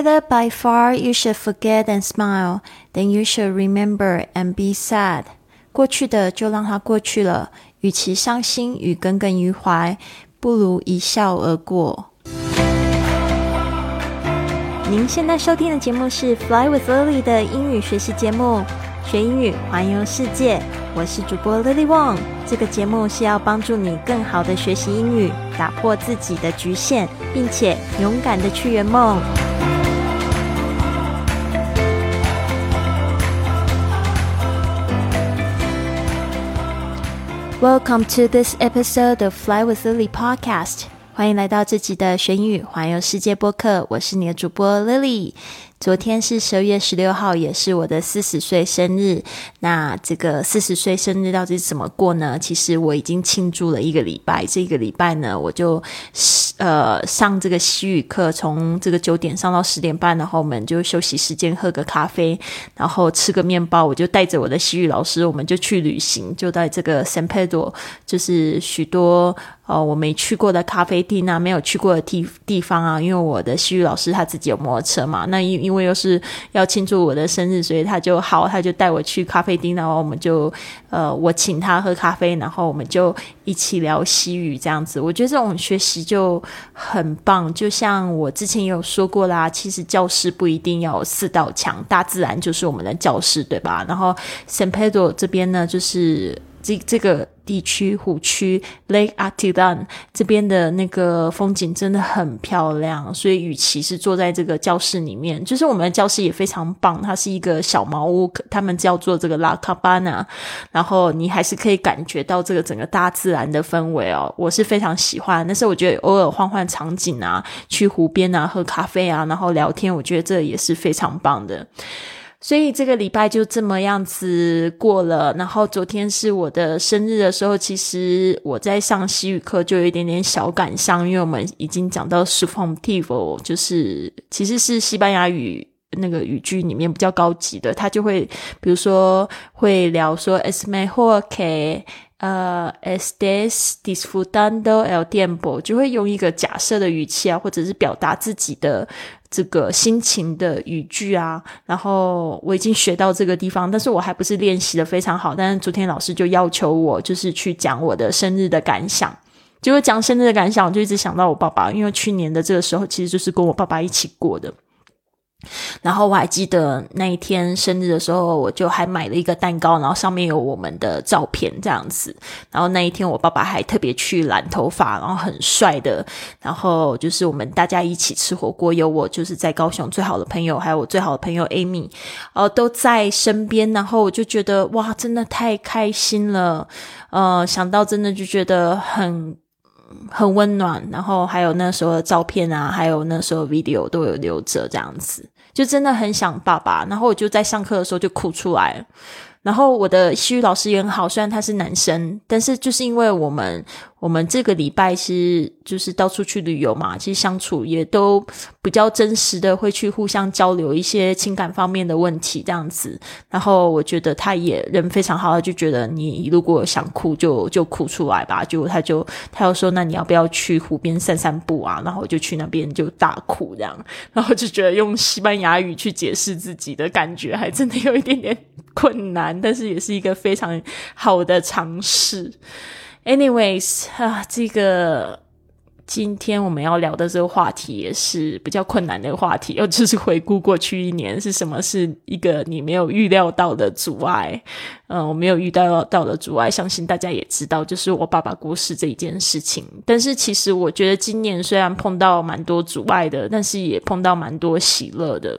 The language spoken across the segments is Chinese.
Whether by far you should forget and smile, then you should remember and be sad。过去的就让它过去了，与其伤心与耿耿于怀，不如一笑而过。您现在收听的节目是《Fly with Lily》的英语学习节目，学英语环游世界。我是主播 Lily Wong。这个节目是要帮助你更好的学习英语，打破自己的局限，并且勇敢的去圆梦。Welcome to this episode of Fly with Lily podcast。欢迎来到这集的学英语环游世界播客，我是你的主播 Lily。昨天是十二月十六号，也是我的四十岁生日。那这个四十岁生日到底怎么过呢？其实我已经庆祝了一个礼拜。这个礼拜呢，我就呃上这个西语课，从这个九点上到十点半，然后我们就休息时间喝个咖啡，然后吃个面包。我就带着我的西语老师，我们就去旅行，就在这个圣佩多，就是许多呃我没去过的咖啡厅啊，没有去过的地地方啊。因为我的西语老师他自己有摩托车嘛，那因因为又是要庆祝我的生日，所以他就好，他就带我去咖啡厅，然后我们就呃，我请他喝咖啡，然后我们就一起聊西语这样子。我觉得这种学习就很棒，就像我之前有说过啦，其实教室不一定要四道墙，大自然就是我们的教室，对吧？然后 San Pedro 这边呢，就是这这个。地区湖区 Lake Atidan 这边的那个风景真的很漂亮，所以与其是坐在这个教室里面，就是我们的教室也非常棒，它是一个小茅屋，他们叫做这个 La Cabana，然后你还是可以感觉到这个整个大自然的氛围哦，我是非常喜欢。但是我觉得偶尔换换场景啊，去湖边啊喝咖啡啊，然后聊天，我觉得这也是非常棒的。所以这个礼拜就这么样子过了。然后昨天是我的生日的时候，其实我在上西语课就有一点点小感伤，因为我们已经讲到 subjunctive，就是其实是西班牙语那个语句里面比较高级的，他就会比如说会聊说 es mejor que 呃 estés disfrutando el tiempo，就会用一个假设的语气啊，或者是表达自己的。这个心情的语句啊，然后我已经学到这个地方，但是我还不是练习的非常好。但是昨天老师就要求我，就是去讲我的生日的感想。结果讲生日的感想，我就一直想到我爸爸，因为去年的这个时候，其实就是跟我爸爸一起过的。然后我还记得那一天生日的时候，我就还买了一个蛋糕，然后上面有我们的照片这样子。然后那一天我爸爸还特别去染头发，然后很帅的。然后就是我们大家一起吃火锅，有我就是在高雄最好的朋友，还有我最好的朋友 Amy，呃都在身边。然后我就觉得哇，真的太开心了。呃，想到真的就觉得很。很温暖，然后还有那时候的照片啊，还有那时候 video 都有留着，这样子就真的很想爸爸。然后我就在上课的时候就哭出来。然后我的西语老师也很好，虽然他是男生，但是就是因为我们。我们这个礼拜是就是到处去旅游嘛，其实相处也都比较真实的，会去互相交流一些情感方面的问题这样子。然后我觉得他也人非常好，就觉得你如果想哭就就哭出来吧。就他就他又说，那你要不要去湖边散散步啊？然后就去那边就大哭这样。然后就觉得用西班牙语去解释自己的感觉，还真的有一点点困难，但是也是一个非常好的尝试。Anyways，啊，这个今天我们要聊的这个话题也是比较困难的话题，又就是回顾过去一年是什么是一个你没有预料到的阻碍。嗯，我没有遇到到的阻碍，相信大家也知道，就是我爸爸过世这一件事情。但是其实我觉得今年虽然碰到蛮多阻碍的，但是也碰到蛮多喜乐的，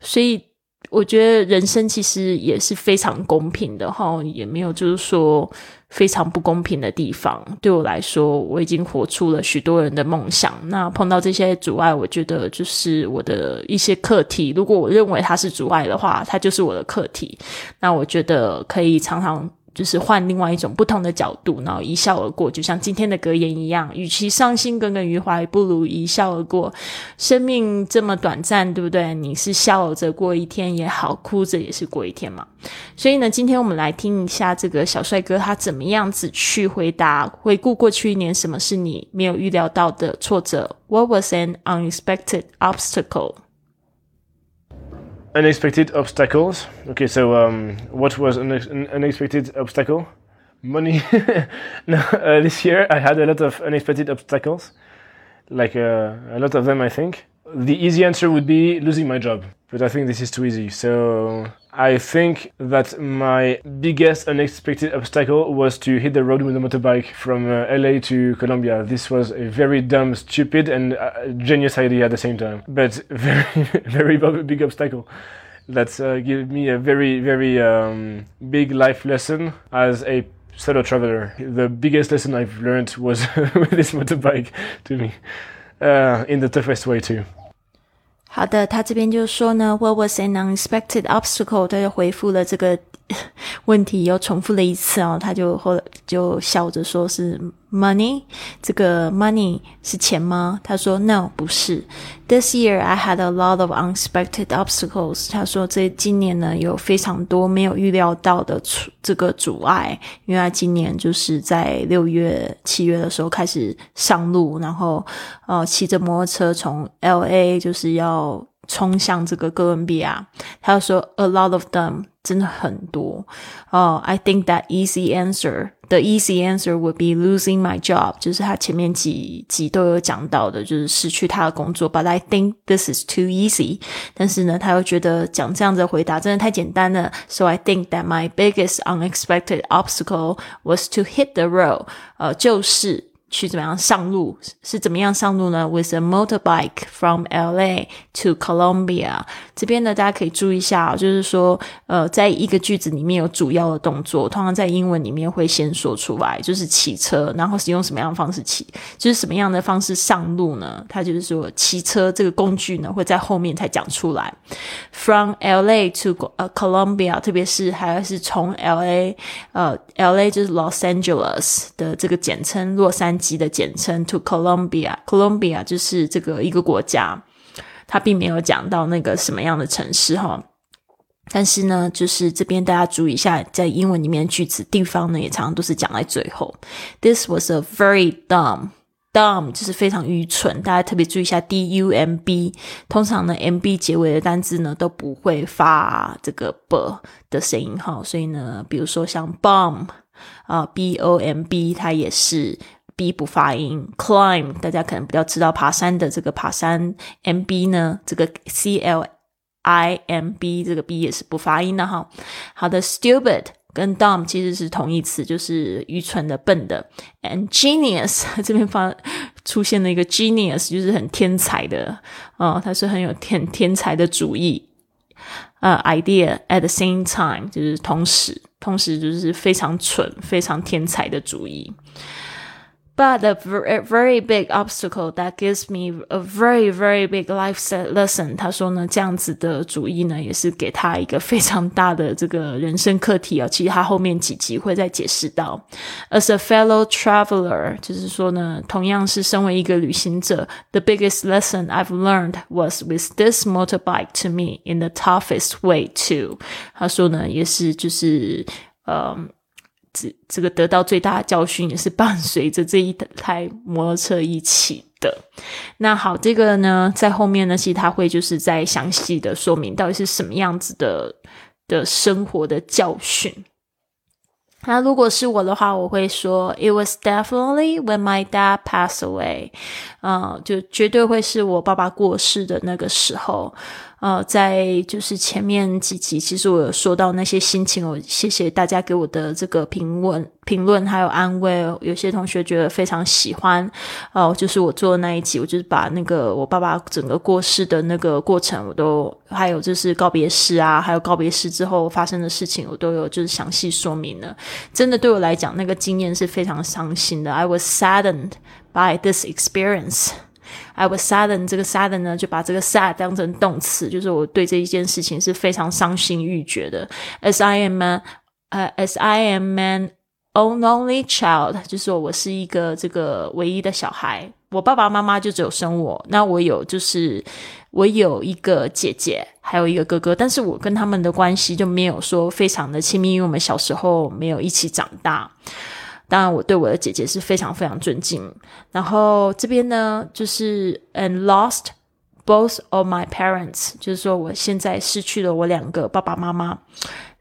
所以。我觉得人生其实也是非常公平的哈，也没有就是说非常不公平的地方。对我来说，我已经活出了许多人的梦想。那碰到这些阻碍，我觉得就是我的一些课题。如果我认为它是阻碍的话，它就是我的课题。那我觉得可以常常。就是换另外一种不同的角度，然后一笑而过，就像今天的格言一样：，与其伤心耿耿于怀，不如一笑而过。生命这么短暂，对不对？你是笑着过一天也好，哭着也是过一天嘛。所以呢，今天我们来听一下这个小帅哥他怎么样子去回答，回顾过去一年，什么是你没有预料到的挫折？What was an unexpected obstacle？Unexpected obstacles. Okay, so um, what was an, unexpected obstacle? Money. no, uh, this year I had a lot of unexpected obstacles, like uh, a lot of them, I think. The easy answer would be losing my job, but I think this is too easy. So I think that my biggest unexpected obstacle was to hit the road with a motorbike from uh, LA to Colombia. This was a very dumb, stupid, and uh, genius idea at the same time, but very, very big obstacle. That uh, gave me a very, very um, big life lesson as a solo traveler. The biggest lesson I've learned was with this motorbike to me, uh, in the toughest way too. 好的，他这边就说呢，What was an unexpected obstacle？他就回复了这个问题，又重复了一次哦。他就后来就笑着说是 money，这个 money 是钱吗？他说 no，不是。This year I had a lot of unexpected obstacles。他说这今年呢有非常多没有预料到的这个阻碍，因为他今年就是在六月、七月的时候开始上路，然后呃骑着摩托车从 L A 就是要。冲向这个哥伦比亚，他说 a lot of them 真的很多哦。I think that easy answer the easy answer would be losing my job，就是他前面几集都有讲到的，就是失去他的工作。But I think this is too easy，但是呢，他又觉得讲这样子的回答真的太简单了。So I think that my biggest unexpected obstacle was to hit the road，呃，就是。去怎么样上路？是怎么样上路呢？With a motorbike from LA to Colombia。这边呢，大家可以注意一下，就是说，呃，在一个句子里面有主要的动作，通常在英文里面会先说出来，就是骑车，然后是用什么样的方式骑，就是什么样的方式上路呢？它就是说，骑车这个工具呢会在后面才讲出来。From LA to 呃 Colombia，特别是还是从 LA，呃，LA 就是 Los Angeles 的这个简称，洛杉矶的简称 to Colombia，Colombia 就是这个一个国家，它并没有讲到那个什么样的城市哈。但是呢，就是这边大家注意一下，在英文里面句子地方呢，也常常都是讲在最后。This was a very dumb. Dumb 就是非常愚蠢。大家特别注意一下，d u m b，通常呢，m b 结尾的单字呢都不会发这个 b 的声音哈。所以呢，比如说像 bomb。啊，b o m b 它也是 b 不发音。climb 大家可能比较知道爬山的这个爬山，m b 呢，这个 c l i m b 这个 b 也是不发音的哈。好的，stupid 跟 dumb 其实是同义词，就是愚蠢的、笨的。and genius 这边发出现了一个 genius，就是很天才的哦，他是很有天天才的主意。呃，idea at the same time 就是同时。同时就是非常蠢、非常天才的主意。But a very big obstacle that gives me a very very big life lesson。他说呢，这样子的主意呢，也是给他一个非常大的这个人生课题啊。其实他后面几集会再解释到。As a fellow traveler，就是说呢，同样是身为一个旅行者，the biggest lesson I've learned was with this motorbike to me in the toughest way too。他说呢，也是就是呃。 这这个得到最大的教训也是伴随着这一台摩托车一起的。那好，这个呢，在后面呢，其实他会就是在详细的说明到底是什么样子的的生活的教训。那如果是我的话，我会说，It was definitely when my dad passed away，嗯，就绝对会是我爸爸过世的那个时候。呃，在就是前面几集，其实我有说到那些心情，我谢谢大家给我的这个评论、评论还有安慰。有些同学觉得非常喜欢，哦，就是我做的那一集，我就是把那个我爸爸整个过世的那个过程，我都还有就是告别式啊，还有告别式之后发生的事情，我都有就是详细说明了。真的对我来讲，那个经验是非常伤心的。I was saddened by this experience. I was sudden，这个 sudden 呢，就把这个 sad 当成动词，就是我对这一件事情是非常伤心欲绝的。As I am a，呃，as I am an only child，就是我是一个这个唯一的小孩，我爸爸妈妈就只有生我，那我有就是我有一个姐姐，还有一个哥哥，但是我跟他们的关系就没有说非常的亲密，因为我们小时候没有一起长大。当然，我对我的姐姐是非常非常尊敬。然后这边呢，就是 and lost both of my parents，就是说我现在失去了我两个爸爸妈妈。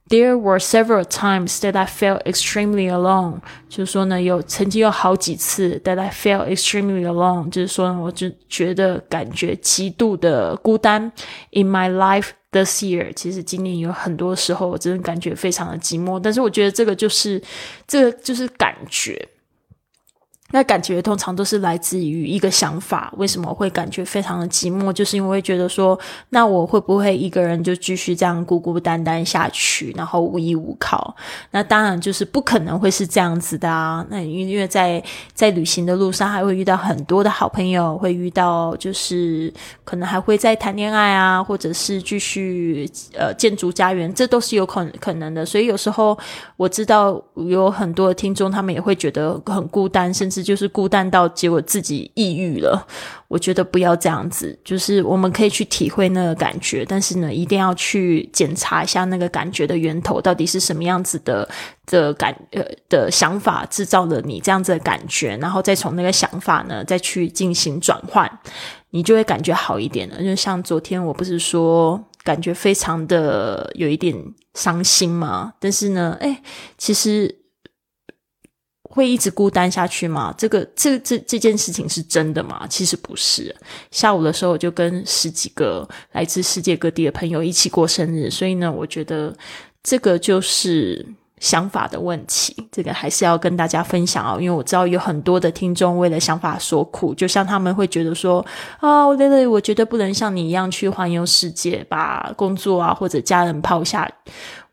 There were several times that I felt extremely alone，就是说呢，有曾经有好几次 that I felt extremely alone，就是说呢，我就觉得感觉极度的孤单。In my life this year，其实今年有很多时候我真的感觉非常的寂寞，但是我觉得这个就是这个就是感觉。那感觉通常都是来自于一个想法，为什么会感觉非常的寂寞？就是因为觉得说，那我会不会一个人就继续这样孤孤单单下去，然后无依无靠？那当然就是不可能会是这样子的啊！那因为在在旅行的路上，还会遇到很多的好朋友，会遇到就是可能还会在谈恋爱啊，或者是继续呃建筑家园，这都是有可可能的。所以有时候我知道有很多听众，他们也会觉得很孤单，甚至。就是孤单到结果自己抑郁了，我觉得不要这样子。就是我们可以去体会那个感觉，但是呢，一定要去检查一下那个感觉的源头到底是什么样子的的感呃的想法制造了你这样子的感觉，然后再从那个想法呢再去进行转换，你就会感觉好一点了。就像昨天我不是说感觉非常的有一点伤心嘛，但是呢，哎，其实。会一直孤单下去吗？这个这这这件事情是真的吗？其实不是。下午的时候，我就跟十几个来自世界各地的朋友一起过生日，所以呢，我觉得这个就是想法的问题。这个还是要跟大家分享哦，因为我知道有很多的听众为了想法所苦，就像他们会觉得说啊，我累了，我觉得不能像你一样去环游世界，把工作啊或者家人抛下。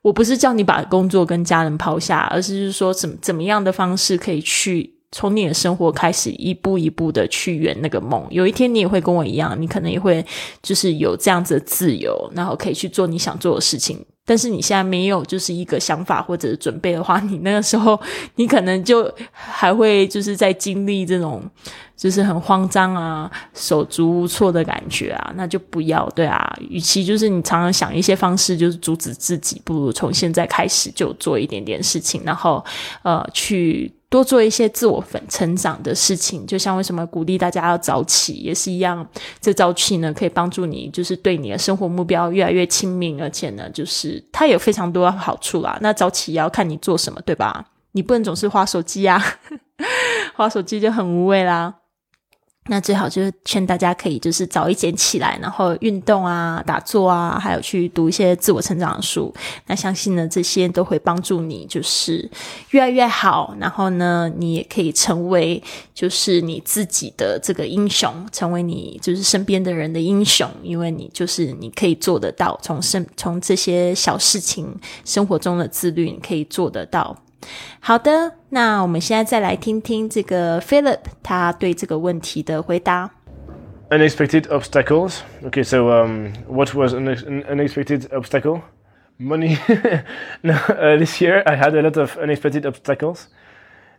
我不是叫你把工作跟家人抛下，而是是说怎怎么样的方式可以去从你的生活开始一步一步的去圆那个梦。有一天你也会跟我一样，你可能也会就是有这样子的自由，然后可以去做你想做的事情。但是你现在没有就是一个想法或者准备的话，你那个时候 你可能就还会就是在经历这种。就是很慌张啊，手足无措的感觉啊，那就不要对啊。与其就是你常常想一些方式，就是阻止自己，不如从现在开始就做一点点事情，然后呃，去多做一些自我粉成长的事情。就像为什么鼓励大家要早起，也是一样。这早起呢，可以帮助你，就是对你的生活目标越来越亲民，而且呢，就是它有非常多好处啦。那早起也要看你做什么，对吧？你不能总是划手机啊，划手机就很无味啦。那最好就是劝大家可以就是早一点起来，然后运动啊、打坐啊，还有去读一些自我成长的书。那相信呢，这些都会帮助你就是越来越好。然后呢，你也可以成为就是你自己的这个英雄，成为你就是身边的人的英雄，因为你就是你可以做得到。从生从这些小事情生活中的自律，你可以做得到。好的，那我们现在再来听听这个 Philip 他对这个问题的回答。Unexpected obstacles. Okay, so um, what was an unexpected obstacle? Money. no, uh, this year I had a lot of unexpected obstacles,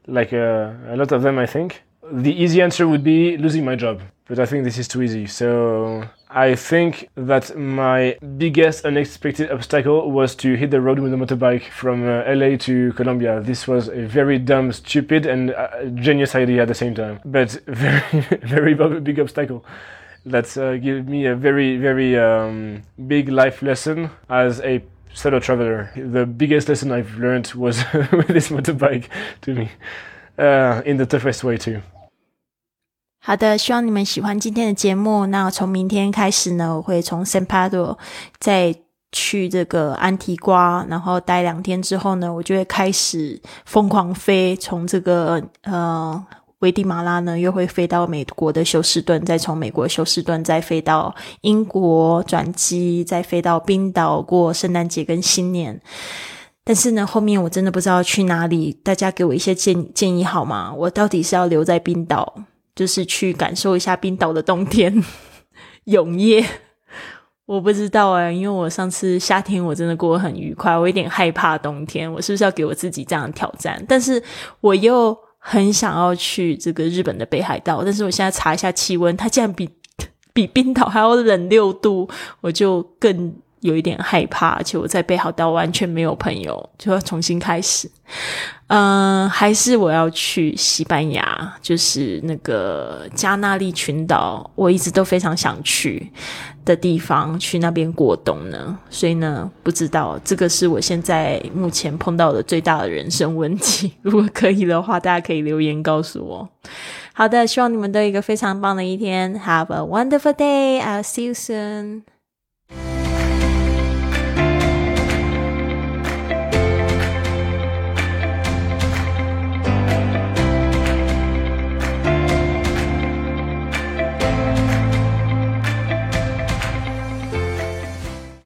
like uh, a lot of them, I think. The easy answer would be losing my job, but I think this is too easy. So I think that my biggest unexpected obstacle was to hit the road with a motorbike from uh, LA to Colombia. This was a very dumb, stupid, and uh, genius idea at the same time, but very, very big obstacle. That uh, gave me a very, very um, big life lesson as a solo traveler. The biggest lesson I've learned was with this motorbike to me, uh, in the toughest way too. 好的，希望你们喜欢今天的节目。那从明天开始呢，我会从 San Pedro 再去这个安提瓜，然后待两天之后呢，我就会开始疯狂飞，从这个呃危地马拉呢，又会飞到美国的休斯顿，再从美国休斯顿再飞到英国转机，再飞到冰岛过圣诞节跟新年。但是呢，后面我真的不知道去哪里，大家给我一些建建议好吗？我到底是要留在冰岛？就是去感受一下冰岛的冬天，永夜。我不知道哎，因为我上次夏天我真的过得很愉快，我有点害怕冬天。我是不是要给我自己这样挑战？但是我又很想要去这个日本的北海道。但是我现在查一下气温，它竟然比 比冰岛还要冷六度，我就更有一点害怕，而且我在北海道完全没有朋友，就要重新开始。嗯，还是我要去西班牙，就是那个加那利群岛，我一直都非常想去的地方，去那边过冬呢。所以呢，不知道这个是我现在目前碰到的最大的人生问题。如果可以的话，大家可以留言告诉我。好的，希望你们都有一个非常棒的一天。Have a wonderful day. I'll see you soon.